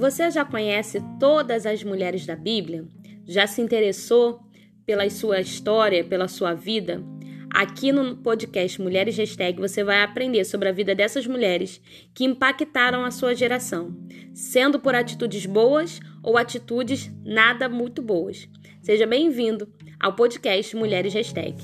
Você já conhece todas as mulheres da Bíblia? Já se interessou pela sua história, pela sua vida? Aqui no podcast Mulheres Hashtag você vai aprender sobre a vida dessas mulheres que impactaram a sua geração, sendo por atitudes boas ou atitudes nada muito boas. Seja bem-vindo ao podcast Mulheres Hashtag.